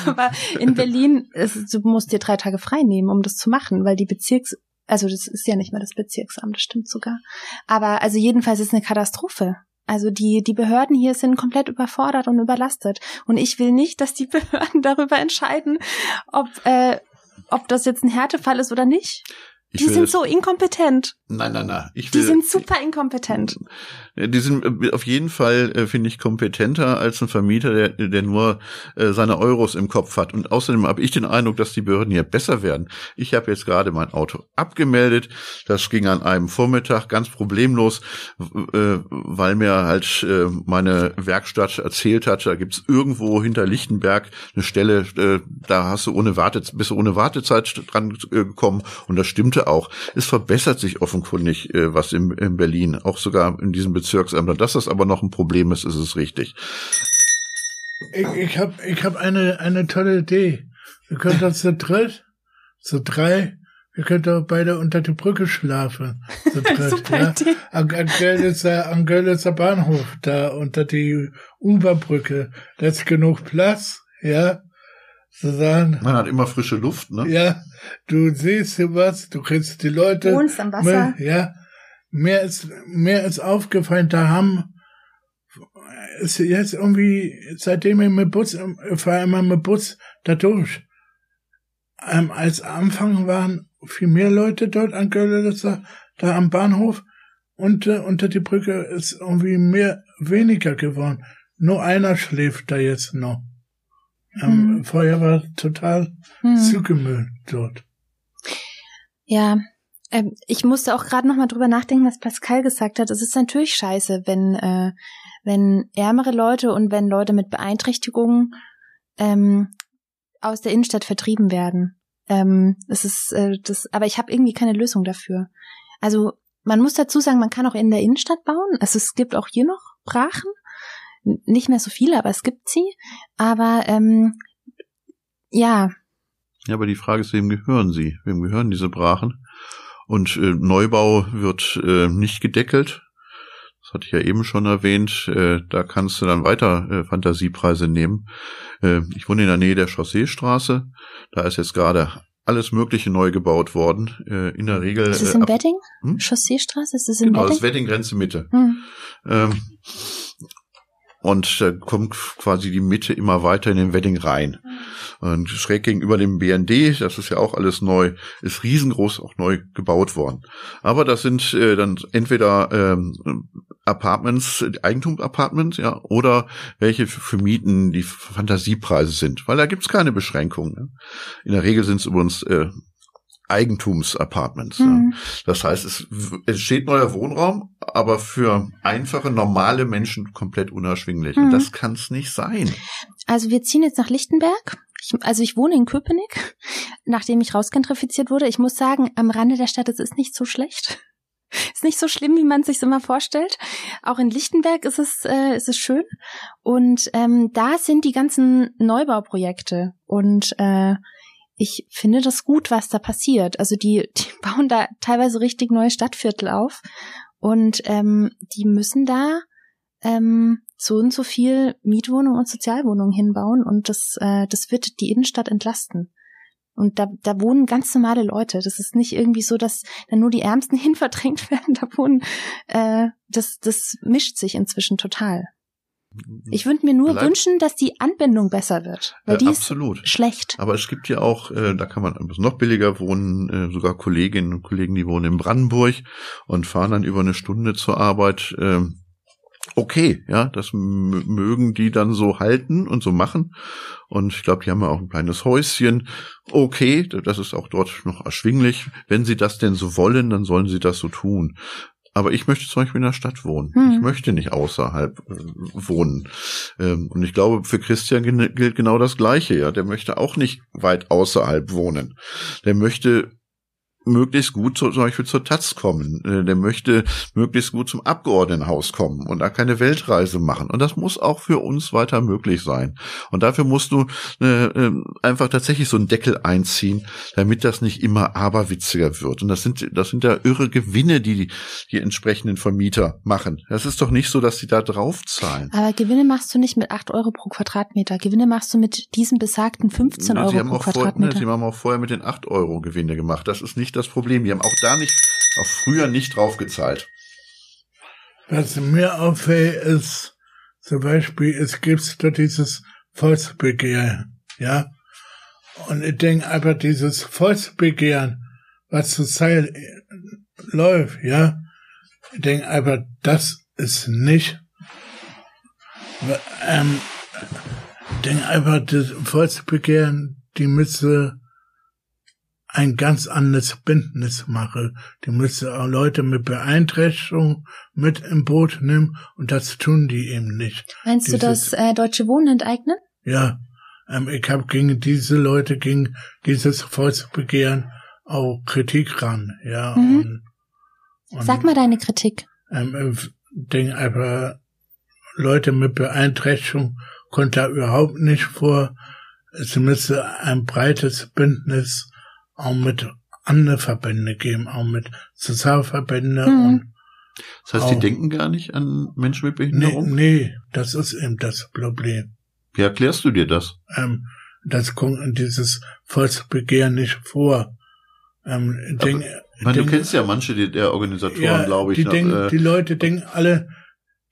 Aber in Berlin, es, du musst dir drei Tage frei nehmen, um das zu machen, weil die Bezirks, also das ist ja nicht mehr das Bezirksamt, das stimmt sogar. Aber also jedenfalls ist es eine Katastrophe. Also die, die Behörden hier sind komplett überfordert und überlastet. Und ich will nicht, dass die Behörden darüber entscheiden, ob, äh, ob das jetzt ein Härtefall ist oder nicht. Ich die sind so inkompetent. Nein, nein, nein. Ich will, Die sind super inkompetent. Äh, Die sind äh, auf jeden Fall, äh, finde ich, kompetenter als ein Vermieter, der, der nur seine Euros im Kopf hat. Und außerdem habe ich den Eindruck, dass die Behörden hier besser werden. Ich habe jetzt gerade mein Auto abgemeldet. Das ging an einem Vormittag ganz problemlos, weil mir halt meine Werkstatt erzählt hat, da gibt's irgendwo hinter Lichtenberg eine Stelle, da hast du ohne Warte, bist du ohne Wartezeit dran gekommen. Und das stimmte auch. Es verbessert sich offenkundig äh, was in, in Berlin, auch sogar in diesem Bezirksamt. Und dass das aber noch ein Problem ist, ist es richtig. Ich, ich habe ich hab eine, eine tolle Idee. Wir können doch zu dritt, zu drei, wir können doch beide unter die Brücke schlafen. Zu dritt, Super ja. Am, am, Görlitzer, am Görlitzer Bahnhof, da unter die Uberbrücke. Da ist genug Platz, ja. Susanne, Man hat immer frische Luft, ne? ja, du siehst hier was, du kriegst die Leute. Wohnst am Wasser. Ja, mir ist, mir ist aufgefallen, da haben, ist jetzt irgendwie, seitdem ich mit Bus, ich fahre immer mit Bus da durch. Ähm, als Anfang waren viel mehr Leute dort an Görlitzer, da am Bahnhof, und äh, unter die Brücke ist irgendwie mehr, weniger geworden. Nur einer schläft da jetzt noch. Ähm, Hm. Vorher war total Hm. zugemüllt dort. Ja, ähm, ich musste auch gerade noch mal drüber nachdenken, was Pascal gesagt hat. Es ist natürlich scheiße, wenn äh, wenn ärmere Leute und wenn Leute mit Beeinträchtigungen ähm, aus der Innenstadt vertrieben werden. Ähm, es ist äh, das, aber ich habe irgendwie keine Lösung dafür. Also man muss dazu sagen, man kann auch in der Innenstadt bauen. Also es gibt auch hier noch Brachen, nicht mehr so viele, aber es gibt sie. Aber ähm, ja, Ja, aber die Frage ist, wem gehören sie? Wem gehören diese Brachen? Und äh, Neubau wird äh, nicht gedeckelt. Das hatte ich ja eben schon erwähnt. Äh, da kannst du dann weiter äh, Fantasiepreise nehmen. Äh, ich wohne in der Nähe der Chausseestraße. Da ist jetzt gerade alles Mögliche neu gebaut worden. Äh, in der Regel. ist es äh, in ab- Wedding? Hm? Chausseestraße? Ist es in Genau, das Wedding? Wedding-Grenze Mitte. Hm. Ähm, und da kommt quasi die Mitte immer weiter in den Wedding rein. Und schräg gegenüber dem BND, das ist ja auch alles neu, ist riesengroß auch neu gebaut worden. Aber das sind äh, dann entweder ähm, Apartments, Eigentum-Apartments, ja, oder welche für für Mieten die Fantasiepreise sind, weil da gibt's keine Beschränkungen. Ne? In der Regel sind es übrigens äh, Eigentumsapartments. Ja. Hm. Das heißt, es entsteht neuer Wohnraum, aber für einfache, normale Menschen komplett unerschwinglich. Und Mhm. das kann es nicht sein. Also wir ziehen jetzt nach Lichtenberg. Ich, also ich wohne in Köpenick, nachdem ich rausgentrifiziert wurde. Ich muss sagen, am Rande der Stadt, es ist nicht so schlecht. Ist nicht so schlimm, wie man sich immer vorstellt. Auch in Lichtenberg ist es, äh, ist es schön. Und ähm, da sind die ganzen Neubauprojekte. Und äh, ich finde das gut, was da passiert. Also die, die bauen da teilweise richtig neue Stadtviertel auf. Und ähm, die müssen da ähm, so und so viel Mietwohnungen und Sozialwohnungen hinbauen und das, äh, das wird die Innenstadt entlasten. Und da, da wohnen ganz normale Leute. Das ist nicht irgendwie so, dass da nur die Ärmsten hin verdrängt werden. Da wohnen, äh, das, das mischt sich inzwischen total. Ich würde mir nur Bleib- wünschen, dass die Anbindung besser wird, weil Äh, die ist absolut. schlecht. Aber es gibt ja auch, äh, da kann man noch billiger wohnen, äh, sogar Kolleginnen und Kollegen, die wohnen in Brandenburg und fahren dann über eine Stunde zur Arbeit. ähm, okay, ja, das mögen die dann so halten und so machen. Und ich glaube, die haben ja auch ein kleines Häuschen. Okay, das ist auch dort noch erschwinglich. Wenn sie das denn so wollen, dann sollen sie das so tun. Aber ich möchte zum Beispiel in der Stadt wohnen. Hm. Ich möchte nicht außerhalb äh, wohnen. Ähm, und ich glaube, für Christian gilt genau das Gleiche. Ja, der möchte auch nicht weit außerhalb wohnen. Der möchte möglichst gut zum Beispiel zur Taz kommen. Äh, der möchte möglichst gut zum Abgeordnetenhaus kommen und da keine Weltreise machen. Und das muss auch für uns weiter möglich sein. Und dafür musst du äh, äh, einfach tatsächlich so einen Deckel einziehen, damit das nicht immer aberwitziger wird. Und das sind, das sind ja irre Gewinne, die die entsprechenden Vermieter machen. Das ist doch nicht so, dass sie da drauf zahlen. Aber Gewinne machst du nicht mit acht Euro pro Quadratmeter. Gewinne machst du mit diesem besagten 15 Euro pro Quadratmeter. Vor, ne, sie haben auch vorher mit den acht Euro Gewinne gemacht. Das ist nicht das Problem. Die haben auch da nicht, auch früher nicht draufgezahlt. Was mir auffällt, ist zum Beispiel, es gibt da dieses Volksbegehren, ja. Und ich denke einfach, dieses Volksbegehren, was zur Zeit läuft, ja, ich denke einfach, das ist nicht, ähm, ich denke einfach, das Volksbegehren, die müsste ein ganz anderes Bündnis mache. Die müsste auch Leute mit Beeinträchtigung mit im Boot nehmen und das tun die eben nicht. Meinst Dieses, du das äh, Deutsche Wohnen enteignen? Ja, ähm, ich habe gegen diese Leute, gegen dieses Volksbegehren auch Kritik ran. Ja. Mhm. Und, und, Sag mal deine Kritik. Ähm, ich denke einfach, Leute mit Beeinträchtigung kommt da überhaupt nicht vor. Es müsste ein breites Bündnis auch mit anderen Verbände geben, auch mit Sozialverbände mhm. und das heißt, auch, die denken gar nicht an Menschen mit Behinderung? Nee, nee, das ist eben das Problem. Wie erklärst du dir das? Ähm, das kommt in dieses Volksbegehren nicht vor. Ähm, denk, meine, denk, du kennst ja manche der Organisatoren, ja, glaube ich. Die, denk, äh, die Leute denken alle,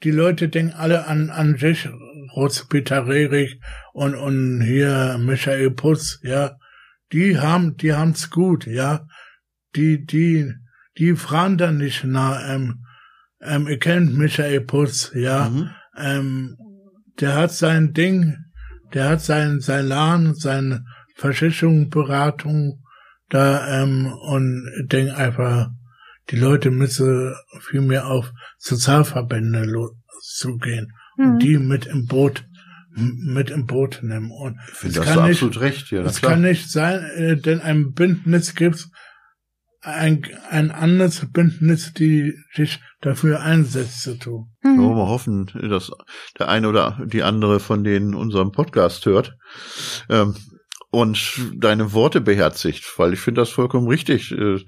die Leute denken alle an, an sich, Rotz-Peter Rehrig und, und hier Michael Putz, ja die haben, die haben's gut, ja. Die, die, die fragen dann nicht nach, ähm, ähm, ihr kennt Michael Putz, ja. Mhm. Ähm, der hat sein Ding, der hat sein, sein Laden, seine Verschichtung, Beratung da, ähm, und denk einfach, die Leute müssen viel mehr auf Sozialverbände zugehen mhm. und die mit im Boot mit im Boot nehmen. Und es kann nicht, absolut recht, ja. Es kann nicht sein, äh, denn ein Bündnis gibt ein, ein anderes Bündnis, die sich dafür einsetzt zu tun. Mhm. Ja, wir hoffen, dass der eine oder die andere von denen unseren Podcast hört. Ähm, und deine Worte beherzigt, weil ich finde das vollkommen richtig. Äh,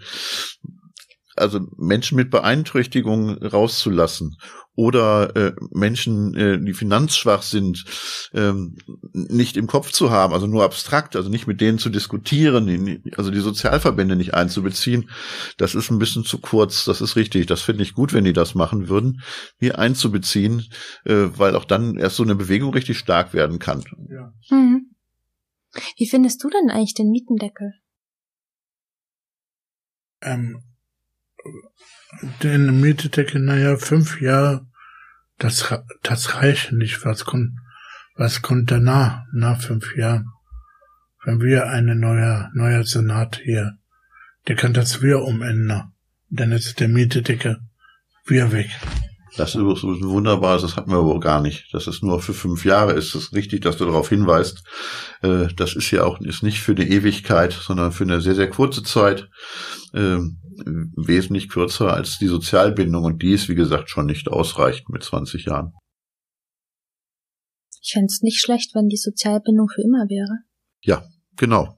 also Menschen mit Beeinträchtigung rauszulassen oder äh, Menschen, äh, die finanzschwach sind, ähm, nicht im Kopf zu haben, also nur abstrakt, also nicht mit denen zu diskutieren, also die Sozialverbände nicht einzubeziehen, das ist ein bisschen zu kurz, das ist richtig, das finde ich gut, wenn die das machen würden, hier einzubeziehen, äh, weil auch dann erst so eine Bewegung richtig stark werden kann. Ja. Hm. Wie findest du denn eigentlich den Mietendeckel? Ähm, den Mietendeckel, naja, fünf Jahre, das, das reicht nicht. Was kommt, was kommt danach, nach fünf Jahren? Wenn wir eine neue, neuer Senat hier, der kann das wieder umändern. Dann ist der Mietendeckel wieder weg. Das ist wunderbar, das hatten wir aber gar nicht. Dass es nur für fünf Jahre ist. Es ist richtig, dass du darauf hinweist. Äh, das ist ja auch ist nicht für eine Ewigkeit, sondern für eine sehr, sehr kurze Zeit. Ähm, wesentlich kürzer als die Sozialbindung und die ist, wie gesagt, schon nicht ausreichend mit 20 Jahren. Ich fände es nicht schlecht, wenn die Sozialbindung für immer wäre. Ja, genau.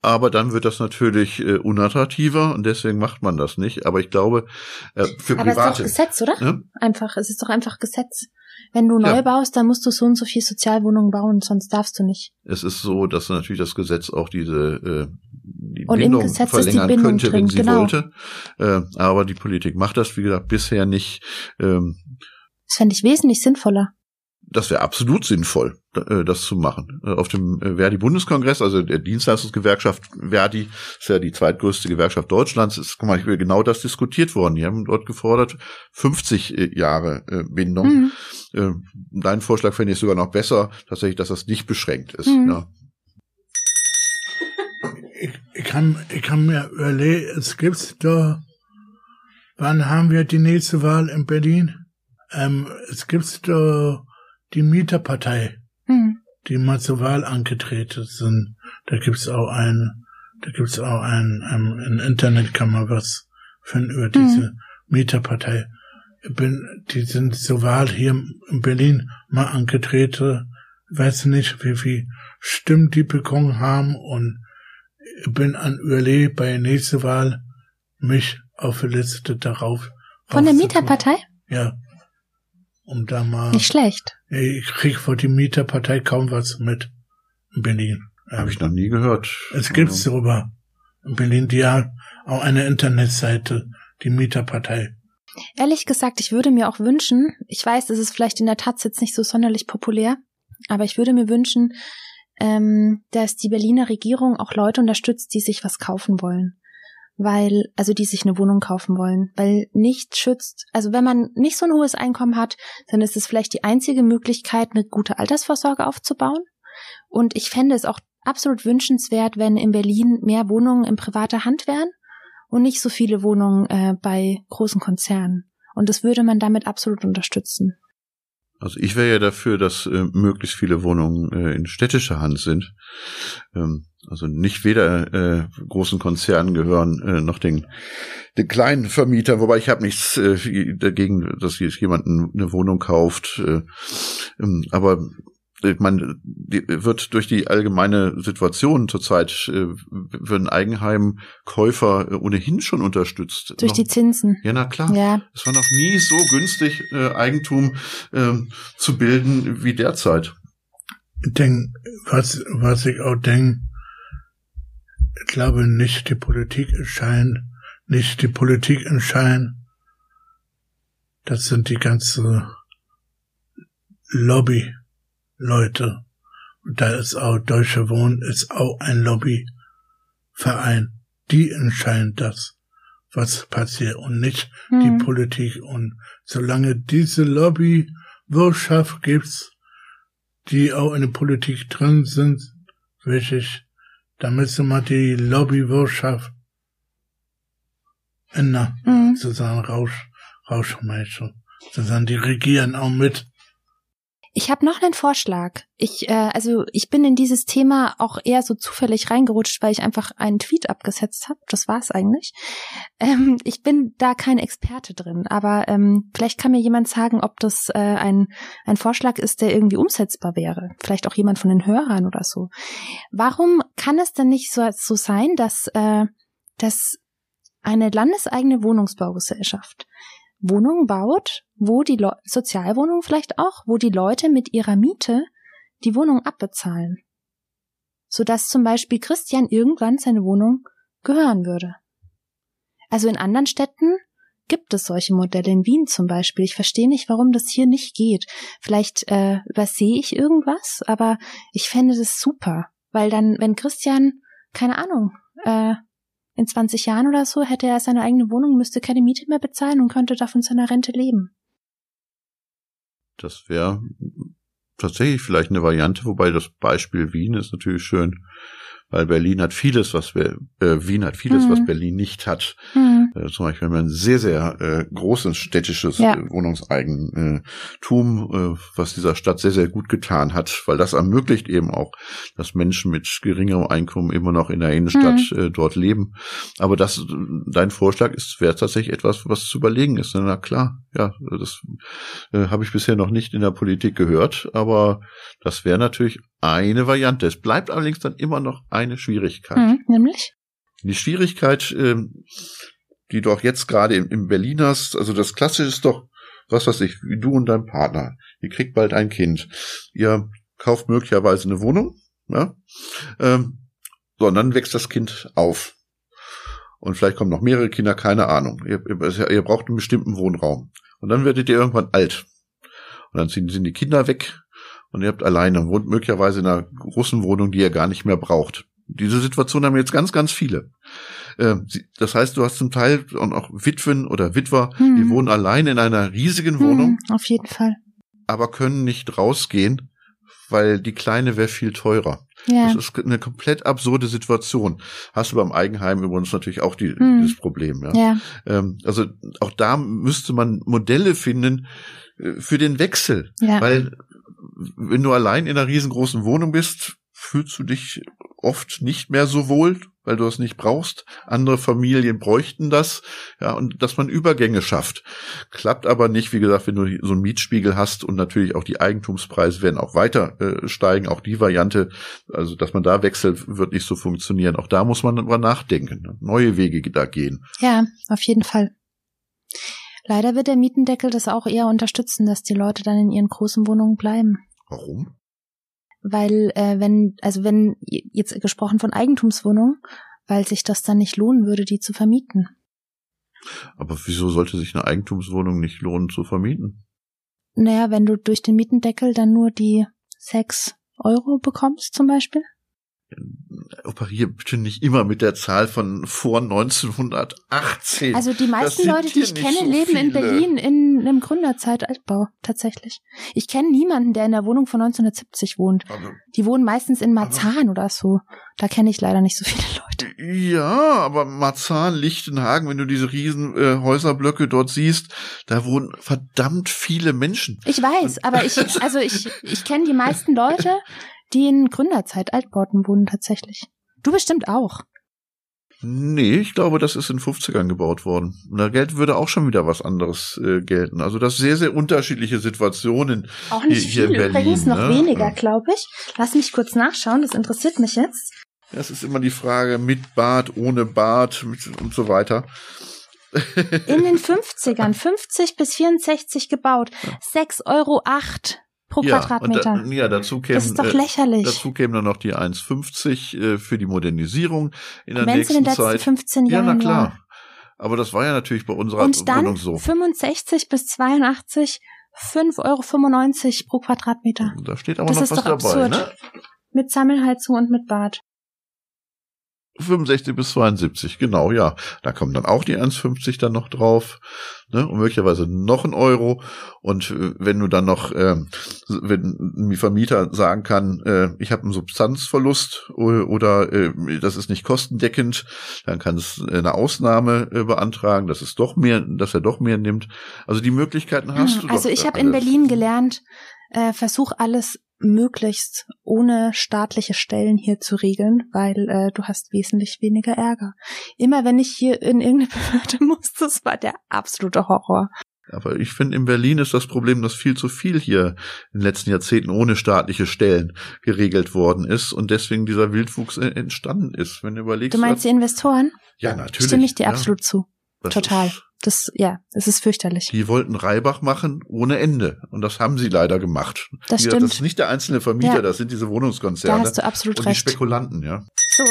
Aber dann wird das natürlich äh, unattraktiver und deswegen macht man das nicht. Aber ich glaube, äh, für Aber Private. Aber es ist doch Gesetz, oder? Ja? Einfach, es ist doch einfach Gesetz. Wenn du neu ja. baust, dann musst du so und so viel Sozialwohnungen bauen, sonst darfst du nicht. Es ist so, dass natürlich das Gesetz auch diese äh, die und Bindung verlängern die Bindung könnte, drin, wenn sie genau. wollte. Äh, aber die Politik macht das, wie gesagt, bisher nicht. Ähm, das fände ich wesentlich sinnvoller das wäre absolut sinnvoll, äh, das zu machen. Äh, auf dem äh, Verdi-Bundeskongress, also der Dienstleistungsgewerkschaft Verdi, ist ja die zweitgrößte Gewerkschaft Deutschlands, ist guck mal, genau das diskutiert worden. Die haben dort gefordert, 50 Jahre Bindung. Mhm. Dein Vorschlag fände ich sogar noch besser, tatsächlich, dass das nicht beschränkt ist. Mhm. Ja. Ich, ich, kann, ich kann mir überlegen, es gibt da, wann haben wir die nächste Wahl in Berlin? Ähm, es gibt da die Mieterpartei, mhm. die mal zur Wahl angetreten sind. Da gibt's auch einen Da gibt's auch ein, ein, ein Internet kann man was finden über diese mhm. Mieterpartei. Ich bin, die sind so Wahl hier in Berlin mal angetreten. Weiß nicht, wie viel Stimmen die bekommen haben und ich bin an Überle bei der nächsten Wahl mich auf die Liste darauf. Von der Mieterpartei? Ja. Um da mal. Nicht schlecht. Ich krieg vor die Mieterpartei kaum was mit in Berlin. Habe ich noch nie gehört. Es gibt's also. darüber. In Berlin, die hat auch eine Internetseite, die Mieterpartei. Ehrlich gesagt, ich würde mir auch wünschen, ich weiß, es ist vielleicht in der Taz jetzt nicht so sonderlich populär, aber ich würde mir wünschen, ähm, dass die Berliner Regierung auch Leute unterstützt, die sich was kaufen wollen. Weil, also die sich eine Wohnung kaufen wollen. Weil nichts schützt, also wenn man nicht so ein hohes Einkommen hat, dann ist es vielleicht die einzige Möglichkeit, eine gute Altersvorsorge aufzubauen. Und ich fände es auch absolut wünschenswert, wenn in Berlin mehr Wohnungen in privater Hand wären und nicht so viele Wohnungen äh, bei großen Konzernen. Und das würde man damit absolut unterstützen. Also ich wäre ja dafür, dass äh, möglichst viele Wohnungen äh, in städtischer Hand sind. Ähm, also nicht weder äh, großen Konzernen gehören äh, noch den, den kleinen Vermietern, wobei ich habe nichts äh, dagegen, dass jetzt jemand eine Wohnung kauft. Äh, ähm, aber ich meine, die, wird durch die allgemeine Situation zurzeit äh, werden Eigenheimkäufer äh, ohnehin schon unterstützt. Durch noch, die Zinsen. Ja, na klar. Ja. Es war noch nie so günstig, äh, Eigentum äh, zu bilden wie derzeit. Ich denke, was, was ich auch denke, ich glaube nicht die Politik entscheiden, nicht die Politik entscheiden. Das sind die ganze Lobby Leute. Und da ist auch Deutsche Wohnen ist auch ein Lobbyverein. Die entscheiden das, was passiert und nicht mhm. die Politik. Und solange diese Lobbywirtschaft gibt's, die auch in der Politik drin sind, wirklich, da müssen wir die Lobbywirtschaft ändern, mhm. sozusagen raus, rausschmeißen. Sozusagen die regieren auch mit ich habe noch einen Vorschlag. Ich, äh, also ich bin in dieses Thema auch eher so zufällig reingerutscht, weil ich einfach einen Tweet abgesetzt habe. Das war's eigentlich. Ähm, ich bin da kein Experte drin, aber ähm, vielleicht kann mir jemand sagen, ob das äh, ein, ein Vorschlag ist, der irgendwie umsetzbar wäre. Vielleicht auch jemand von den Hörern oder so. Warum kann es denn nicht so, so sein, dass, äh, dass eine landeseigene Wohnungsbaugesellschaft Wohnungen baut, wo die Le Sozialwohnungen vielleicht auch, wo die Leute mit ihrer Miete die Wohnung abbezahlen. Sodass zum Beispiel Christian irgendwann seine Wohnung gehören würde. Also in anderen Städten gibt es solche Modelle, in Wien zum Beispiel. Ich verstehe nicht, warum das hier nicht geht. Vielleicht äh, übersehe ich irgendwas, aber ich fände das super. Weil dann, wenn Christian, keine Ahnung, äh, in 20 Jahren oder so hätte er seine eigene Wohnung, müsste keine Miete mehr bezahlen und könnte davon seiner Rente leben. Das wäre tatsächlich vielleicht eine Variante, wobei das Beispiel Wien ist natürlich schön weil Berlin hat vieles, was äh, Wien hat vieles, mhm. was Berlin nicht hat. Mhm. Äh, zum Beispiel haben wir ein sehr, sehr äh, großes städtisches ja. äh, Wohnungseigentum, äh, was dieser Stadt sehr, sehr gut getan hat, weil das ermöglicht eben auch, dass Menschen mit geringerem Einkommen immer noch in der Innenstadt mhm. äh, dort leben. Aber das, dein Vorschlag ist, wäre tatsächlich etwas, was zu überlegen ist. Na klar, ja, das äh, habe ich bisher noch nicht in der Politik gehört, aber das wäre natürlich eine Variante. Es bleibt allerdings dann immer noch eine Schwierigkeit. Mhm, nämlich? Die Schwierigkeit, ähm, die du auch jetzt gerade in, in Berlin hast, also das Klassische ist doch, was weiß ich, wie du und dein Partner. Ihr kriegt bald ein Kind. Ihr kauft möglicherweise eine Wohnung, ja, ähm, so, und dann wächst das Kind auf. Und vielleicht kommen noch mehrere Kinder, keine Ahnung. Ihr, ihr, ihr braucht einen bestimmten Wohnraum. Und dann werdet ihr irgendwann alt. Und dann sind, sind die Kinder weg und ihr habt alleine, wohnt möglicherweise in einer großen Wohnung, die ihr gar nicht mehr braucht. Diese Situation haben jetzt ganz, ganz viele. Ähm, das heißt, du hast zum Teil auch Witwen oder Witwer, hm. die wohnen allein in einer riesigen hm, Wohnung. Hm, auf jeden Fall. Aber können nicht rausgehen, weil die kleine wäre viel teurer. Ja. Das ist eine komplett absurde Situation. Hast du beim Eigenheim übrigens natürlich auch die, hm. dieses Problem. Ja. ja. Ähm, also auch da müsste man Modelle finden äh, für den Wechsel. Ja. Weil wenn du allein in einer riesengroßen Wohnung bist, fühlst du dich oft nicht mehr so wohl, weil du es nicht brauchst. Andere Familien bräuchten das, ja, und dass man Übergänge schafft. Klappt aber nicht, wie gesagt, wenn du so einen Mietspiegel hast und natürlich auch die Eigentumspreise werden auch weiter äh, steigen. Auch die Variante, also dass man da wechselt, wird nicht so funktionieren. Auch da muss man drüber nachdenken, ne? neue Wege da gehen. Ja, auf jeden Fall. Leider wird der Mietendeckel das auch eher unterstützen, dass die Leute dann in ihren großen Wohnungen bleiben. Warum? Weil, äh, wenn, also wenn, jetzt gesprochen von Eigentumswohnungen, weil sich das dann nicht lohnen würde, die zu vermieten. Aber wieso sollte sich eine Eigentumswohnung nicht lohnen zu vermieten? Naja, wenn du durch den Mietendeckel dann nur die sechs Euro bekommst zum Beispiel operiere bitte nicht immer mit der Zahl von vor 1918. Also die meisten Leute, die ich kenne, so leben viele. in Berlin in einem Gründerzeit-Altbau, tatsächlich. Ich kenne niemanden, der in der Wohnung von 1970 wohnt. Also, die wohnen meistens in Marzahn oder so. Da kenne ich leider nicht so viele Leute. Ja, aber Marzahn, Lichtenhagen, wenn du diese riesen äh, Häuserblöcke dort siehst, da wohnen verdammt viele Menschen. Ich weiß, aber ich, also ich, ich kenne die meisten Leute, die in Gründerzeit Altbauten wohnen tatsächlich. Du bestimmt auch. Nee, ich glaube, das ist in 50ern gebaut worden. da Geld würde auch schon wieder was anderes äh, gelten. Also das sehr, sehr unterschiedliche Situationen. Auch nicht hier, viel, hier in Berlin, übrigens noch ne? weniger, glaube ich. Lass mich kurz nachschauen, das interessiert mich jetzt. Das ist immer die Frage mit Bad, ohne Bad und so weiter. In den 50ern, 50 bis 64 gebaut, 6,08 Euro pro ja, Quadratmeter. Da, ja, dazu kämen, das ist doch lächerlich. Äh, dazu kämen dann noch die 1,50 äh, für die Modernisierung in der nächsten in den letzten Zeit. 15 Jahren ja, na klar. Aber das war ja natürlich bei unserer Und dann Wohnung so. 65 bis 82 5,95 Euro pro Quadratmeter. Da steht aber das noch ist was doch dabei, absurd. ne? Mit Sammelheizung und mit Bad. 65 bis 72, genau, ja. Da kommen dann auch die 1,50 dann noch drauf, ne? Und möglicherweise noch ein Euro. Und äh, wenn du dann noch, äh, wenn ein Vermieter sagen kann, äh, ich habe einen Substanzverlust oder, oder äh, das ist nicht kostendeckend, dann kann es eine Ausnahme äh, beantragen, dass es doch mehr, dass er doch mehr nimmt. Also die Möglichkeiten hast hm, du. Also ich habe in Berlin gelernt, äh, versuch alles möglichst ohne staatliche Stellen hier zu regeln, weil äh, du hast wesentlich weniger Ärger. Immer wenn ich hier in irgendeine Behörde muss, das war der absolute Horror. Aber ich finde, in Berlin ist das Problem, dass viel zu viel hier in den letzten Jahrzehnten ohne staatliche Stellen geregelt worden ist und deswegen dieser Wildwuchs entstanden ist. Wenn du überlegst. Du meinst die Investoren? Ja, natürlich. Stimme ich dir ja. absolut zu. Das Total. Das, ja, es ist fürchterlich. Die wollten Reibach machen ohne Ende. Und das haben sie leider gemacht. Das stimmt. Das ist nicht der einzelne Vermieter, ja. das sind diese Wohnungskonzerne. Da hast du absolut und recht. die Spekulanten, ja. So,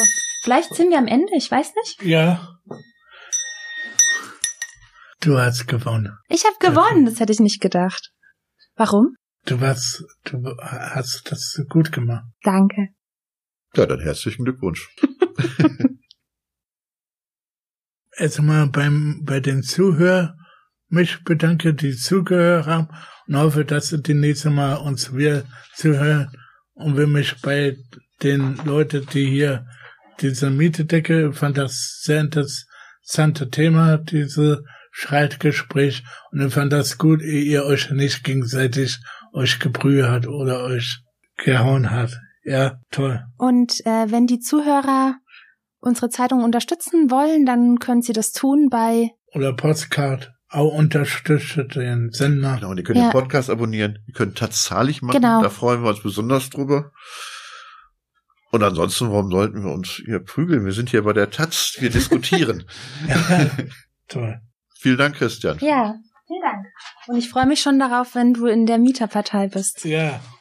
vielleicht sind wir am Ende, ich weiß nicht. Ja. Du hast gewonnen. Ich habe gewonnen, das hätte ich nicht gedacht. Warum? Du warst, du hast das gut gemacht. Danke. Ja, dann herzlichen Glückwunsch. erstmal beim, bei den Zuhörern mich bedanke, die zugehört haben und hoffe, dass sie die nächste Mal uns wieder zuhören und will mich bei den Leuten, die hier diese Mietedecke, fand das sehr interessante Thema, diese Streitgespräch und ich fand das gut, ehe ihr euch nicht gegenseitig euch gebrüht hat oder euch gehauen hat. Ja, toll. Und äh, wenn die Zuhörer unsere Zeitung unterstützen wollen, dann können Sie das tun bei oder Postcard auch unterstützt den Sender. Genau, und ihr könnt ja. den Podcast abonnieren. Ihr könnt tatsächlich machen. Genau. Da freuen wir uns besonders drüber. Und ansonsten, warum sollten wir uns hier prügeln? Wir sind hier bei der Taz. Wir diskutieren. ja, toll. Vielen Dank, Christian. Ja, vielen Dank. Und ich freue mich schon darauf, wenn du in der Mieterpartei bist. Ja.